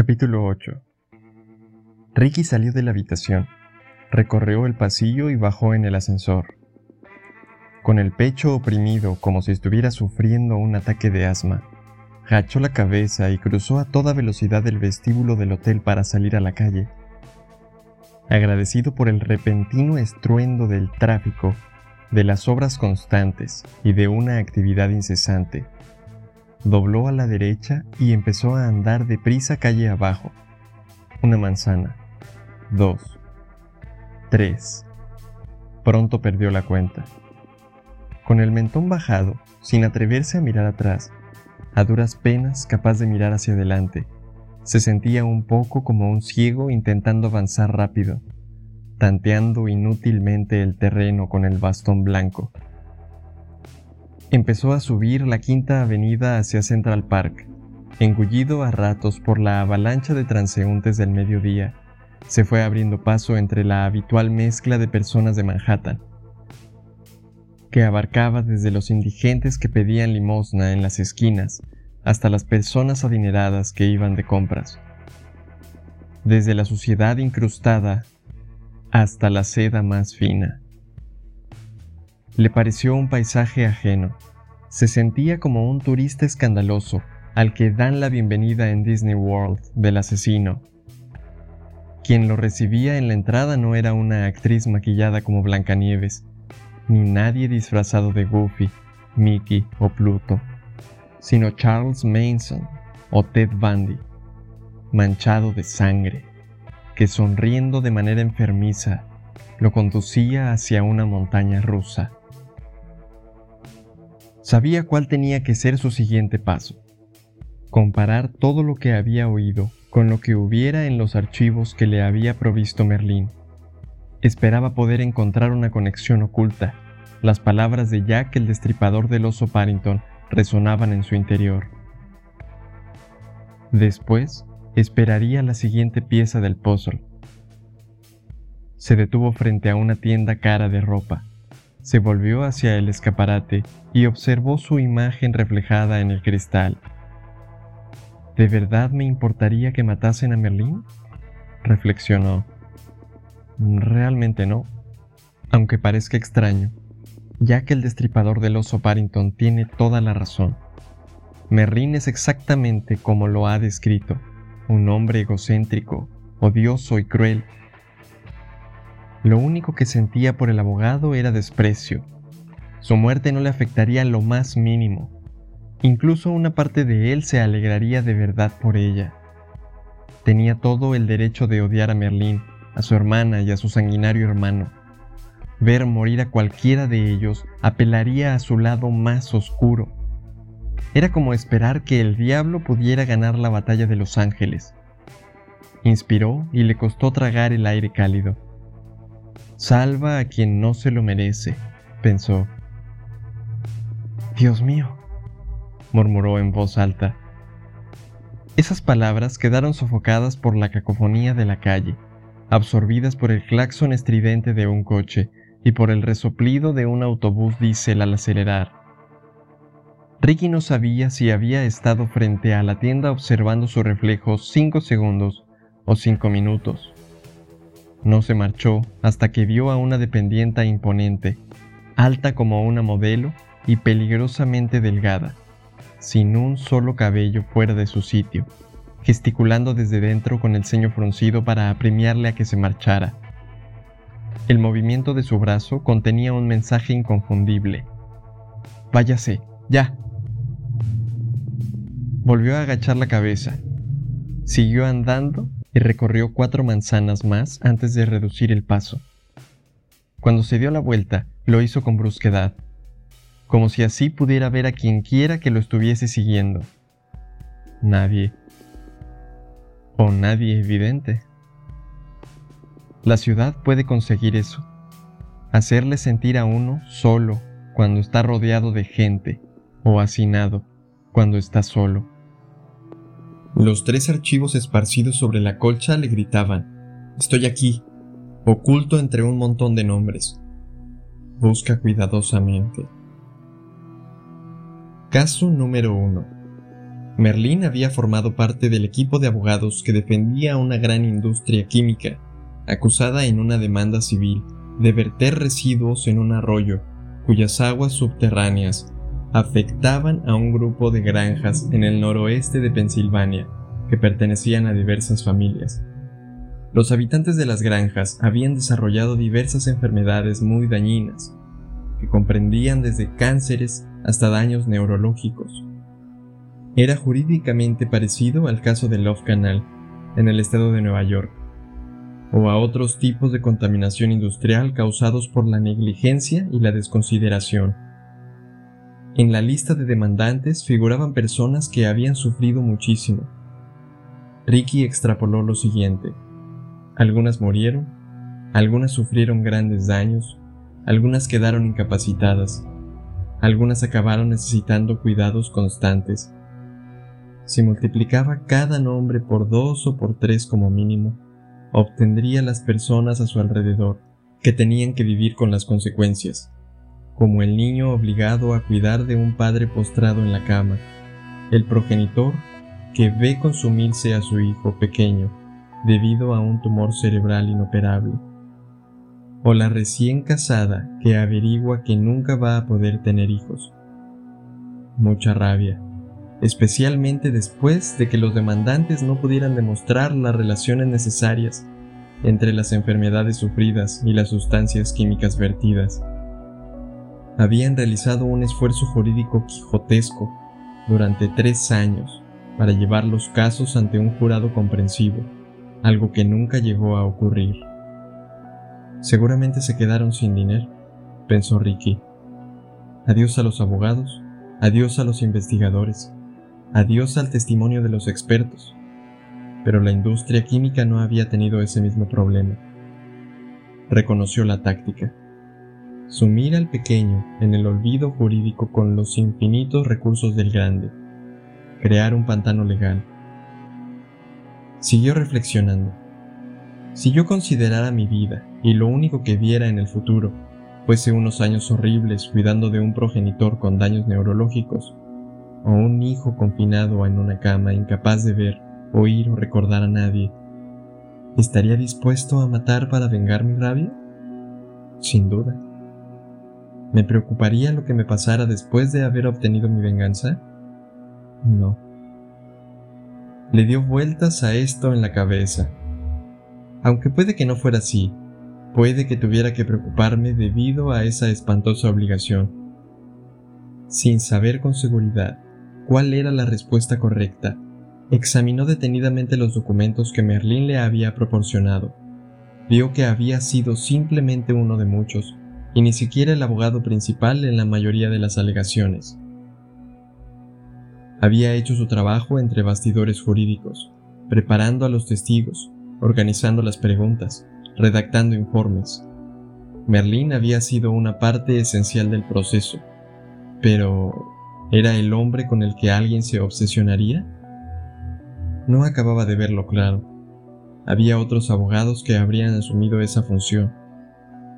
Capítulo 8 Ricky salió de la habitación, recorrió el pasillo y bajó en el ascensor. Con el pecho oprimido como si estuviera sufriendo un ataque de asma, agachó la cabeza y cruzó a toda velocidad el vestíbulo del hotel para salir a la calle. Agradecido por el repentino estruendo del tráfico, de las obras constantes y de una actividad incesante, dobló a la derecha y empezó a andar deprisa calle abajo. Una manzana, dos, tres. Pronto perdió la cuenta. Con el mentón bajado, sin atreverse a mirar atrás, a duras penas capaz de mirar hacia adelante, se sentía un poco como un ciego intentando avanzar rápido, tanteando inútilmente el terreno con el bastón blanco. Empezó a subir la quinta avenida hacia Central Park, engullido a ratos por la avalancha de transeúntes del mediodía. Se fue abriendo paso entre la habitual mezcla de personas de Manhattan, que abarcaba desde los indigentes que pedían limosna en las esquinas hasta las personas adineradas que iban de compras. Desde la suciedad incrustada hasta la seda más fina. Le pareció un paisaje ajeno. Se sentía como un turista escandaloso al que dan la bienvenida en Disney World del asesino. Quien lo recibía en la entrada no era una actriz maquillada como Blancanieves, ni nadie disfrazado de Goofy, Mickey o Pluto, sino Charles Manson o Ted Bundy, manchado de sangre, que sonriendo de manera enfermiza lo conducía hacia una montaña rusa. Sabía cuál tenía que ser su siguiente paso. Comparar todo lo que había oído con lo que hubiera en los archivos que le había provisto Merlín. Esperaba poder encontrar una conexión oculta. Las palabras de Jack el destripador del oso Parrington resonaban en su interior. Después, esperaría la siguiente pieza del puzzle. Se detuvo frente a una tienda cara de ropa. Se volvió hacia el escaparate y observó su imagen reflejada en el cristal. ¿De verdad me importaría que matasen a Merlín? Reflexionó. Realmente no, aunque parezca extraño, ya que el destripador del oso Parrington tiene toda la razón. Merlín es exactamente como lo ha descrito, un hombre egocéntrico, odioso y cruel lo único que sentía por el abogado era desprecio. Su muerte no le afectaría lo más mínimo. Incluso una parte de él se alegraría de verdad por ella. Tenía todo el derecho de odiar a Merlín, a su hermana y a su sanguinario hermano. Ver morir a cualquiera de ellos apelaría a su lado más oscuro. Era como esperar que el diablo pudiera ganar la batalla de los ángeles. Inspiró y le costó tragar el aire cálido. Salva a quien no se lo merece, pensó. Dios mío, murmuró en voz alta. Esas palabras quedaron sofocadas por la cacofonía de la calle, absorbidas por el claxon estridente de un coche y por el resoplido de un autobús diésel al acelerar. Ricky no sabía si había estado frente a la tienda observando su reflejo cinco segundos o cinco minutos. No se marchó hasta que vio a una dependienta imponente, alta como una modelo y peligrosamente delgada, sin un solo cabello fuera de su sitio, gesticulando desde dentro con el ceño fruncido para apremiarle a que se marchara. El movimiento de su brazo contenía un mensaje inconfundible. Váyase, ya. Volvió a agachar la cabeza. Siguió andando y recorrió cuatro manzanas más antes de reducir el paso. Cuando se dio la vuelta, lo hizo con brusquedad, como si así pudiera ver a quien quiera que lo estuviese siguiendo. Nadie. O nadie evidente. La ciudad puede conseguir eso, hacerle sentir a uno solo cuando está rodeado de gente, o hacinado cuando está solo. Los tres archivos esparcidos sobre la colcha le gritaban, Estoy aquí, oculto entre un montón de nombres. Busca cuidadosamente. Caso número 1. Merlín había formado parte del equipo de abogados que defendía una gran industria química, acusada en una demanda civil de verter residuos en un arroyo cuyas aguas subterráneas afectaban a un grupo de granjas en el noroeste de Pensilvania que pertenecían a diversas familias. Los habitantes de las granjas habían desarrollado diversas enfermedades muy dañinas, que comprendían desde cánceres hasta daños neurológicos. Era jurídicamente parecido al caso de Love Canal en el estado de Nueva York, o a otros tipos de contaminación industrial causados por la negligencia y la desconsideración. En la lista de demandantes figuraban personas que habían sufrido muchísimo. Ricky extrapoló lo siguiente. Algunas murieron, algunas sufrieron grandes daños, algunas quedaron incapacitadas, algunas acabaron necesitando cuidados constantes. Si multiplicaba cada nombre por dos o por tres como mínimo, obtendría las personas a su alrededor que tenían que vivir con las consecuencias, como el niño obligado a cuidar de un padre postrado en la cama, el progenitor que ve consumirse a su hijo pequeño debido a un tumor cerebral inoperable, o la recién casada que averigua que nunca va a poder tener hijos. Mucha rabia, especialmente después de que los demandantes no pudieran demostrar las relaciones necesarias entre las enfermedades sufridas y las sustancias químicas vertidas. Habían realizado un esfuerzo jurídico quijotesco durante tres años para llevar los casos ante un jurado comprensivo, algo que nunca llegó a ocurrir. Seguramente se quedaron sin dinero, pensó Ricky. Adiós a los abogados, adiós a los investigadores, Adiós al testimonio de los expertos. Pero la industria química no había tenido ese mismo problema. Reconoció la táctica. Sumir al pequeño en el olvido jurídico con los infinitos recursos del grande. Crear un pantano legal. Siguió reflexionando. Si yo considerara mi vida y lo único que viera en el futuro fuese unos años horribles cuidando de un progenitor con daños neurológicos, o un hijo confinado en una cama incapaz de ver, oír o recordar a nadie, ¿estaría dispuesto a matar para vengar mi rabia? Sin duda. ¿Me preocuparía lo que me pasara después de haber obtenido mi venganza? No. Le dio vueltas a esto en la cabeza. Aunque puede que no fuera así, puede que tuviera que preocuparme debido a esa espantosa obligación. Sin saber con seguridad cuál era la respuesta correcta. Examinó detenidamente los documentos que Merlín le había proporcionado. Vio que había sido simplemente uno de muchos, y ni siquiera el abogado principal en la mayoría de las alegaciones. Había hecho su trabajo entre bastidores jurídicos, preparando a los testigos, organizando las preguntas, redactando informes. Merlín había sido una parte esencial del proceso, pero ¿Era el hombre con el que alguien se obsesionaría? No acababa de verlo claro. Había otros abogados que habrían asumido esa función.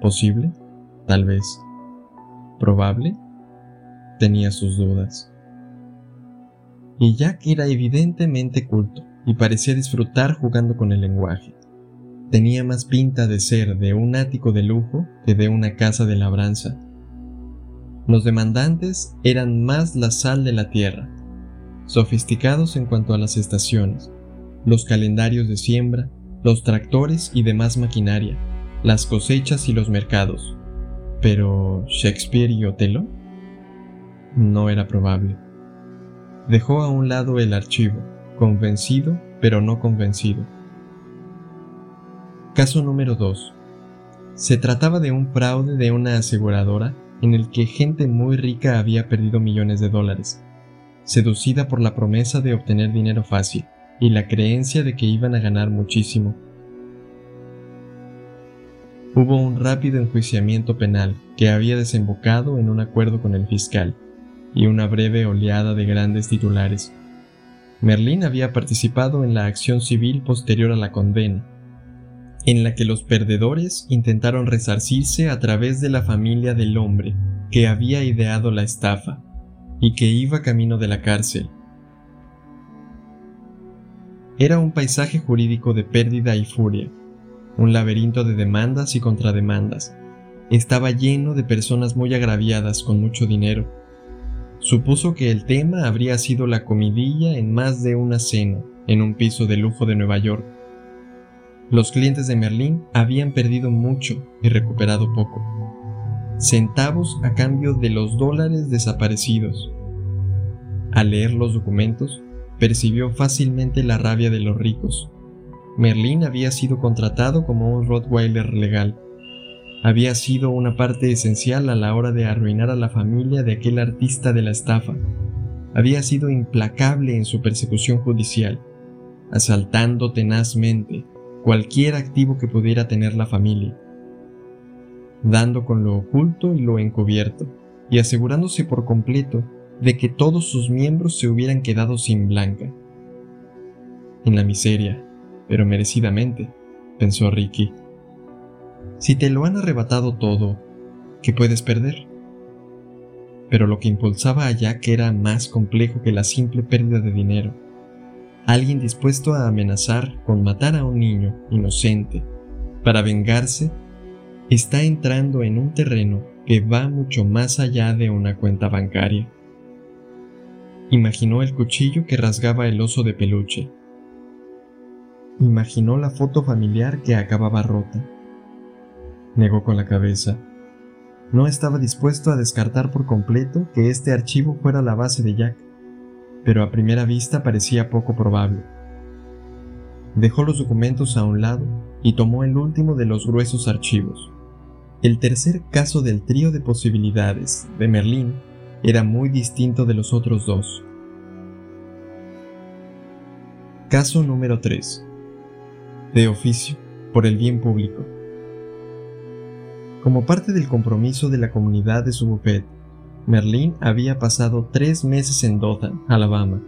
¿Posible? Tal vez. ¿Probable? Tenía sus dudas. Y Jack era evidentemente culto y parecía disfrutar jugando con el lenguaje. Tenía más pinta de ser de un ático de lujo que de una casa de labranza los demandantes eran más la sal de la tierra, sofisticados en cuanto a las estaciones, los calendarios de siembra, los tractores y demás maquinaria, las cosechas y los mercados. Pero Shakespeare y Otelo no era probable. Dejó a un lado el archivo, convencido pero no convencido. Caso número 2. Se trataba de un fraude de una aseguradora en el que gente muy rica había perdido millones de dólares, seducida por la promesa de obtener dinero fácil y la creencia de que iban a ganar muchísimo. Hubo un rápido enjuiciamiento penal que había desembocado en un acuerdo con el fiscal y una breve oleada de grandes titulares. Merlín había participado en la acción civil posterior a la condena en la que los perdedores intentaron resarcirse a través de la familia del hombre que había ideado la estafa y que iba camino de la cárcel. Era un paisaje jurídico de pérdida y furia, un laberinto de demandas y contrademandas. Estaba lleno de personas muy agraviadas con mucho dinero. Supuso que el tema habría sido la comidilla en más de una cena en un piso de lujo de Nueva York. Los clientes de Merlín habían perdido mucho y recuperado poco. Centavos a cambio de los dólares desaparecidos. Al leer los documentos, percibió fácilmente la rabia de los ricos. Merlín había sido contratado como un Rottweiler legal. Había sido una parte esencial a la hora de arruinar a la familia de aquel artista de la estafa. Había sido implacable en su persecución judicial, asaltando tenazmente cualquier activo que pudiera tener la familia, dando con lo oculto y lo encubierto, y asegurándose por completo de que todos sus miembros se hubieran quedado sin blanca. En la miseria, pero merecidamente, pensó Ricky. Si te lo han arrebatado todo, ¿qué puedes perder? Pero lo que impulsaba a Jack era más complejo que la simple pérdida de dinero. Alguien dispuesto a amenazar con matar a un niño inocente para vengarse está entrando en un terreno que va mucho más allá de una cuenta bancaria. Imaginó el cuchillo que rasgaba el oso de peluche. Imaginó la foto familiar que acababa rota. Negó con la cabeza. No estaba dispuesto a descartar por completo que este archivo fuera la base de Jack, pero a primera vista parecía poco probable. Dejó los documentos a un lado y tomó el último de los gruesos archivos. El tercer caso del trío de posibilidades de Merlín era muy distinto de los otros dos. Caso número 3. De oficio, por el bien público. Como parte del compromiso de la comunidad de su bufete, Merlín había pasado tres meses en Dothan, Alabama.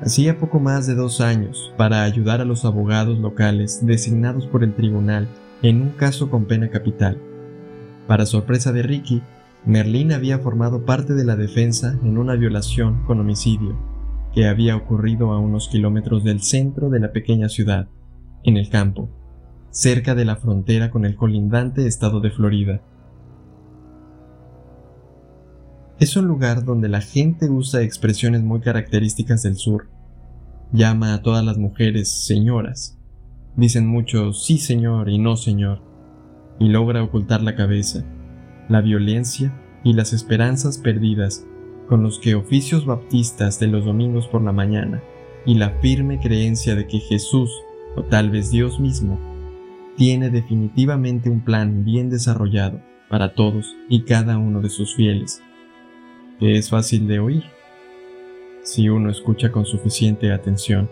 Hacía poco más de dos años para ayudar a los abogados locales designados por el tribunal en un caso con pena capital. Para sorpresa de Ricky, Merlín había formado parte de la defensa en una violación con homicidio que había ocurrido a unos kilómetros del centro de la pequeña ciudad, en el campo, cerca de la frontera con el colindante estado de Florida. Es un lugar donde la gente usa expresiones muy características del sur. Llama a todas las mujeres señoras. Dicen mucho sí señor y no señor, y logra ocultar la cabeza la violencia y las esperanzas perdidas con los que oficios baptistas de los domingos por la mañana y la firme creencia de que Jesús, o tal vez Dios mismo, tiene definitivamente un plan bien desarrollado para todos y cada uno de sus fieles, que es fácil de oír si uno escucha con suficiente atención.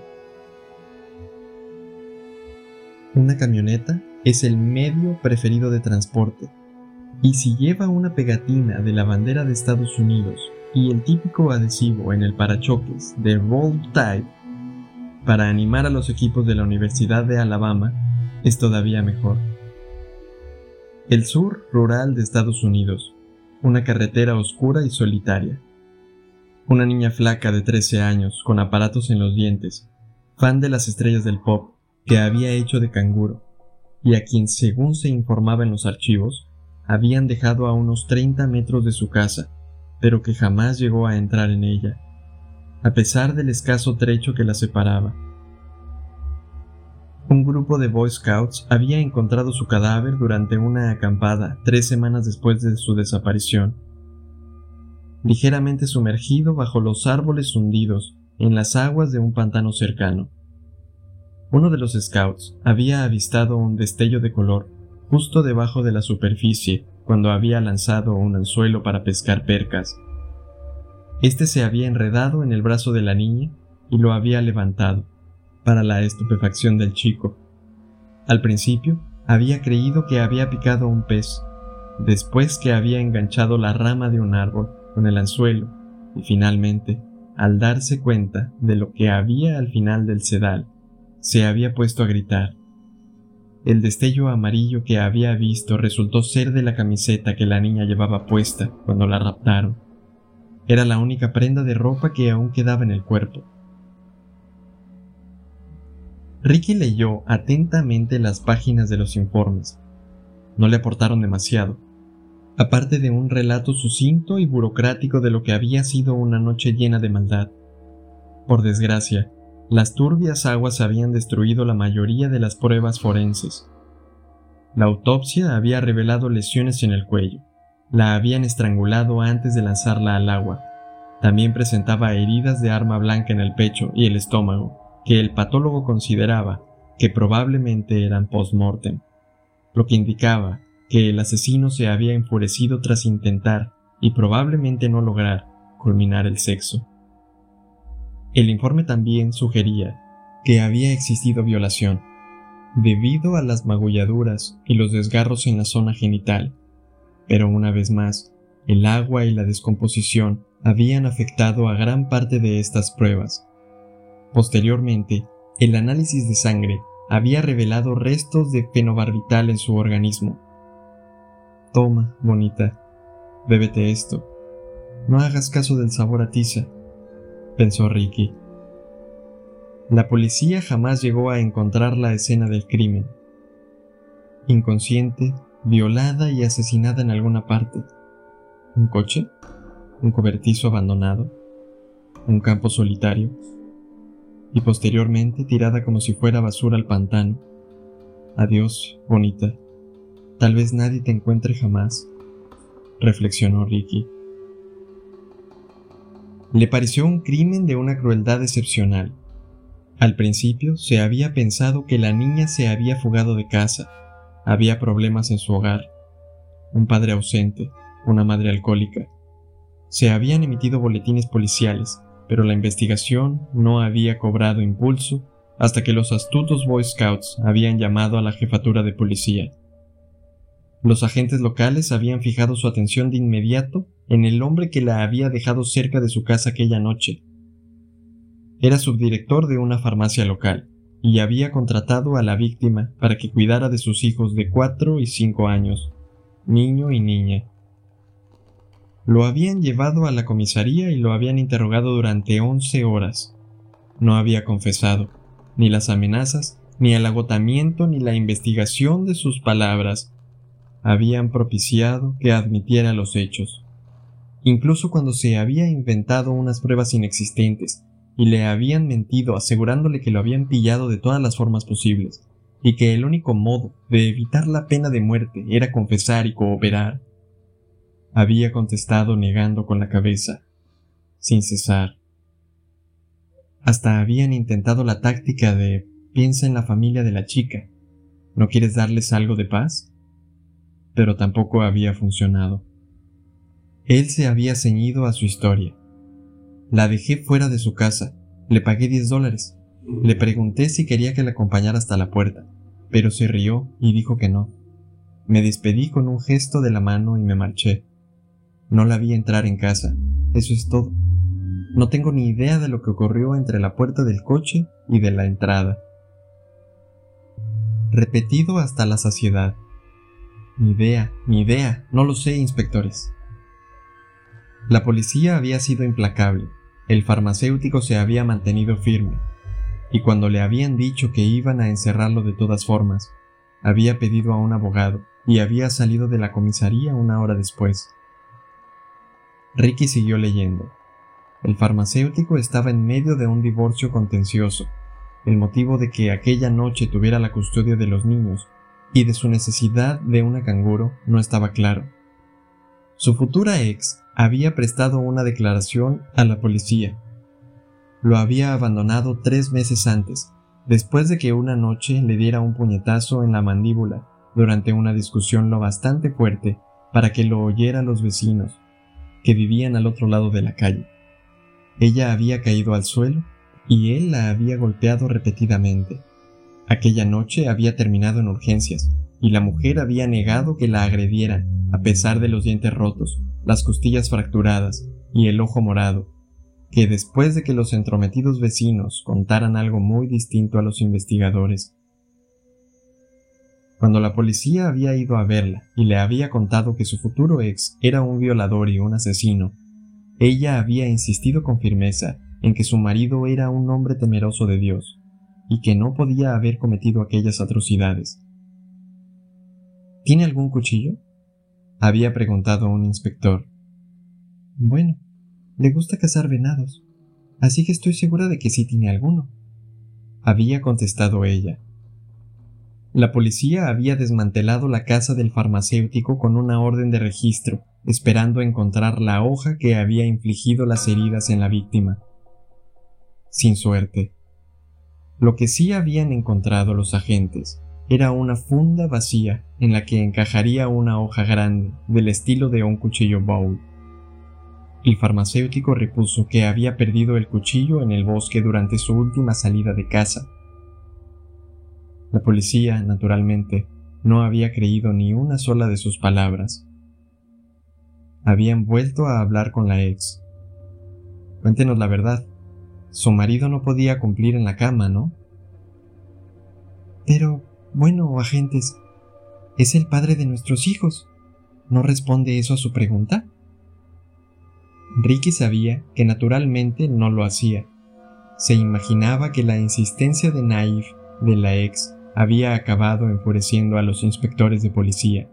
Una camioneta es el medio preferido de transporte y si lleva una pegatina de la bandera de Estados Unidos y el típico adhesivo en el parachoques de Roll Tide para animar a los equipos de la Universidad de Alabama, es todavía mejor. El sur rural de Estados Unidos, una carretera oscura y solitaria. Una niña flaca de 13 años, con aparatos en los dientes, fan de las estrellas del pop, que había hecho de canguro, y a quien, según se informaba en los archivos, habían dejado a unos 30 metros de su casa, pero que jamás llegó a entrar en ella, a pesar del escaso trecho que la separaba. Un grupo de Boy Scouts había encontrado su cadáver durante una acampada tres semanas después de su desaparición, ligeramente sumergido bajo los árboles hundidos en las aguas de un pantano cercano. Uno de los scouts había avistado un destello de color justo debajo de la superficie cuando había lanzado un anzuelo para pescar percas. Este se había enredado en el brazo de la niña y lo había levantado, para la estupefacción del chico. Al principio había creído que había picado un pez, después que había enganchado la rama de un árbol con el anzuelo, y finalmente, al darse cuenta de lo que había al final del sedal, se había puesto a gritar. El destello amarillo que había visto resultó ser de la camiseta que la niña llevaba puesta cuando la raptaron. Era la única prenda de ropa que aún quedaba en el cuerpo. Ricky leyó atentamente las páginas de los informes. No le aportaron demasiado, aparte de un relato sucinto y burocrático de lo que había sido una noche llena de maldad. Por desgracia, las turbias aguas habían destruido la mayoría de las pruebas forenses. La autopsia había revelado lesiones en el cuello. La habían estrangulado antes de lanzarla al agua. También presentaba heridas de arma blanca en el pecho y el estómago, que el patólogo consideraba que probablemente eran post-mortem, lo que indicaba que el asesino se había enfurecido tras intentar, y probablemente no lograr, culminar el sexo. El informe también sugería que había existido violación, debido a las magulladuras y los desgarros en la zona genital, pero una vez más, el agua y la descomposición habían afectado a gran parte de estas pruebas. Posteriormente, el análisis de sangre había revelado restos de fenobarbital en su organismo. Toma, bonita, bébete esto. No hagas caso del sabor a tiza, pensó Ricky. La policía jamás llegó a encontrar la escena del crimen. Inconsciente, violada y asesinada en alguna parte. ¿Un coche? ¿Un cobertizo abandonado? ¿Un campo solitario? Y posteriormente tirada como si fuera basura al pantano. Adiós, bonita. Tal vez nadie te encuentre jamás, reflexionó Ricky. Le pareció un crimen de una crueldad excepcional. Al principio se había pensado que la niña se había fugado de casa, había problemas en su hogar, un padre ausente, una madre alcohólica. Se habían emitido boletines policiales, pero la investigación no había cobrado impulso hasta que los astutos Boy Scouts habían llamado a la jefatura de policía. Los agentes locales habían fijado su atención de inmediato en el hombre que la había dejado cerca de su casa aquella noche. Era subdirector de una farmacia local y había contratado a la víctima para que cuidara de sus hijos de cuatro y cinco años, niño y niña. Lo habían llevado a la comisaría y lo habían interrogado durante once horas. No había confesado, ni las amenazas, ni el agotamiento, ni la investigación de sus palabras habían propiciado que admitiera los hechos incluso cuando se había inventado unas pruebas inexistentes y le habían mentido asegurándole que lo habían pillado de todas las formas posibles, y que el único modo de evitar la pena de muerte era confesar y cooperar. Había contestado negando con la cabeza, sin cesar. Hasta habían intentado la táctica de piensa en la familia de la chica. ¿No quieres darles algo de paz? Pero tampoco había funcionado. Él se había ceñido a su historia. La dejé fuera de su casa, le pagué 10 dólares. Le pregunté si quería que la acompañara hasta la puerta, pero se rió y dijo que no. Me despedí con un gesto de la mano y me marché. No la vi entrar en casa, eso es todo. No tengo ni idea de lo que ocurrió entre la puerta del coche y de la entrada. Repetido hasta la saciedad. Ni idea, ni idea, no lo sé, inspectores. La policía había sido implacable, el farmacéutico se había mantenido firme, y cuando le habían dicho que iban a encerrarlo de todas formas, había pedido a un abogado y había salido de la comisaría una hora después. Ricky siguió leyendo. El farmacéutico estaba en medio de un divorcio contencioso. El motivo de que aquella noche tuviera la custodia de los niños y de su necesidad de una canguro no estaba claro. Su futura ex había prestado una declaración a la policía. Lo había abandonado tres meses antes, después de que una noche le diera un puñetazo en la mandíbula durante una discusión lo bastante fuerte para que lo oyeran los vecinos, que vivían al otro lado de la calle. Ella había caído al suelo y él la había golpeado repetidamente. Aquella noche había terminado en urgencias y la mujer había negado que la agredieran, a pesar de los dientes rotos, las costillas fracturadas y el ojo morado, que después de que los entrometidos vecinos contaran algo muy distinto a los investigadores, cuando la policía había ido a verla y le había contado que su futuro ex era un violador y un asesino, ella había insistido con firmeza en que su marido era un hombre temeroso de Dios, y que no podía haber cometido aquellas atrocidades. ¿Tiene algún cuchillo? Había preguntado un inspector. Bueno, le gusta cazar venados, así que estoy segura de que sí tiene alguno, había contestado ella. La policía había desmantelado la casa del farmacéutico con una orden de registro, esperando encontrar la hoja que había infligido las heridas en la víctima. Sin suerte. Lo que sí habían encontrado los agentes era una funda vacía en la que encajaría una hoja grande del estilo de un cuchillo bowl. El farmacéutico repuso que había perdido el cuchillo en el bosque durante su última salida de casa la policía, naturalmente, no había creído ni una sola de sus palabras. Habían vuelto a hablar con la ex. Cuéntenos la verdad. Su marido no podía cumplir en la cama, ¿no? Pero, bueno, agentes, es el padre de nuestros hijos. ¿No responde eso a su pregunta? Ricky sabía que naturalmente no lo hacía. Se imaginaba que la insistencia de Naif, de la ex, había acabado enfureciendo a los inspectores de policía.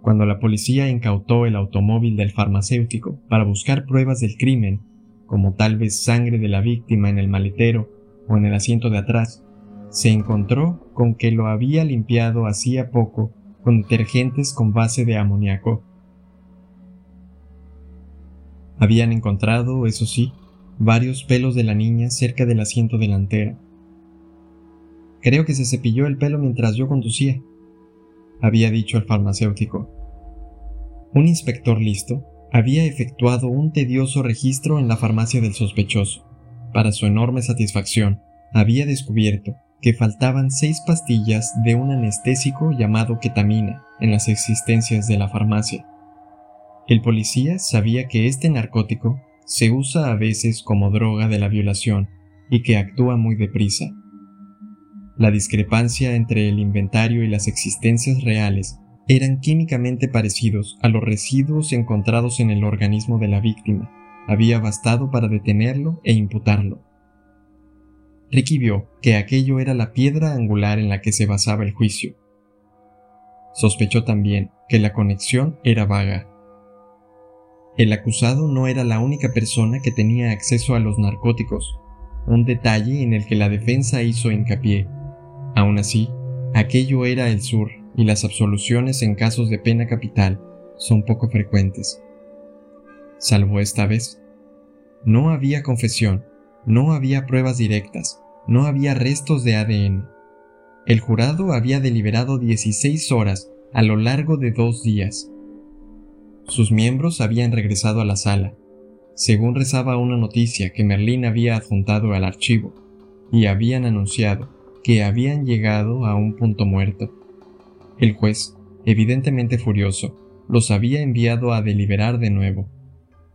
Cuando la policía incautó el automóvil del farmacéutico para buscar pruebas del crimen, como tal vez sangre de la víctima en el maletero o en el asiento de atrás, se encontró con que lo había limpiado hacía poco con detergentes con base de amoníaco. Habían encontrado, eso sí, varios pelos de la niña cerca del asiento delantero, Creo que se cepilló el pelo mientras yo conducía, había dicho el farmacéutico. Un inspector listo había efectuado un tedioso registro en la farmacia del sospechoso. Para su enorme satisfacción, había descubierto que faltaban seis pastillas de un anestésico llamado ketamina en las existencias de la farmacia. El policía sabía que este narcótico se usa a veces como droga de la violación y que actúa muy deprisa. La discrepancia entre el inventario y las existencias reales eran químicamente parecidos a los residuos encontrados en el organismo de la víctima. Había bastado para detenerlo e imputarlo. Ricky vio que aquello era la piedra angular en la que se basaba el juicio. Sospechó también que la conexión era vaga. El acusado no era la única persona que tenía acceso a los narcóticos, un detalle en el que la defensa hizo hincapié. Aún así, aquello era el sur y las absoluciones en casos de pena capital son poco frecuentes. Salvo esta vez. No había confesión, no había pruebas directas, no había restos de ADN. El jurado había deliberado 16 horas a lo largo de dos días. Sus miembros habían regresado a la sala, según rezaba una noticia que Merlín había adjuntado al archivo, y habían anunciado que habían llegado a un punto muerto. El juez, evidentemente furioso, los había enviado a deliberar de nuevo.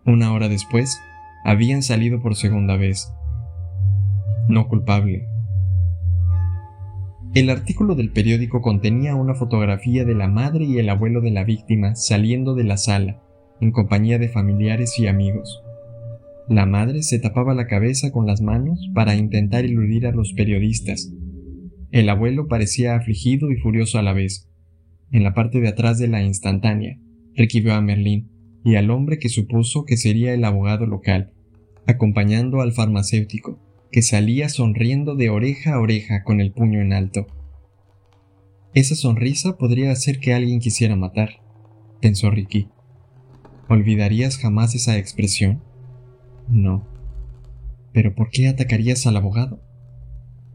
Una hora después, habían salido por segunda vez. No culpable. El artículo del periódico contenía una fotografía de la madre y el abuelo de la víctima saliendo de la sala, en compañía de familiares y amigos. La madre se tapaba la cabeza con las manos para intentar eludir a los periodistas, el abuelo parecía afligido y furioso a la vez. En la parte de atrás de la instantánea, Ricky a Merlín y al hombre que supuso que sería el abogado local, acompañando al farmacéutico, que salía sonriendo de oreja a oreja con el puño en alto. Esa sonrisa podría hacer que alguien quisiera matar, pensó Ricky. ¿Olvidarías jamás esa expresión? No. Pero ¿por qué atacarías al abogado?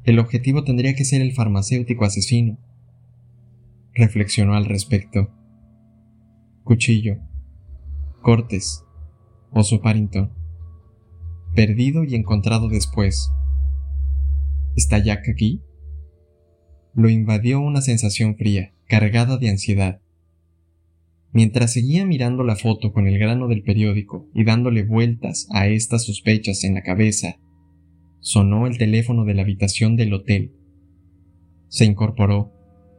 El objetivo tendría que ser el farmacéutico asesino. Reflexionó al respecto. Cuchillo. Cortes. Oso Parrington. Perdido y encontrado después. ¿Está Jack aquí? Lo invadió una sensación fría, cargada de ansiedad. Mientras seguía mirando la foto con el grano del periódico y dándole vueltas a estas sospechas en la cabeza sonó el teléfono de la habitación del hotel. Se incorporó,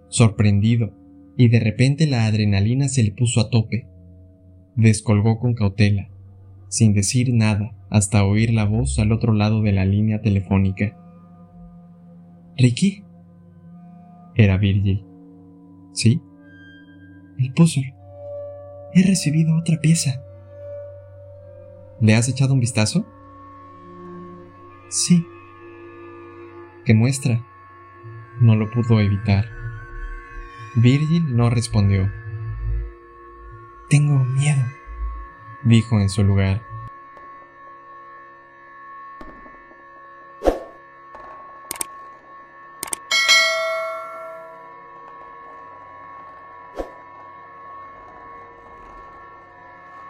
sorprendido, y de repente la adrenalina se le puso a tope. Descolgó con cautela, sin decir nada hasta oír la voz al otro lado de la línea telefónica. ¿Ricky? Era Virgil. ¿Sí? El puzzle. He recibido otra pieza. ¿Le has echado un vistazo? Sí. ¿Qué muestra? No lo pudo evitar. Virgil no respondió. Tengo miedo, dijo en su lugar.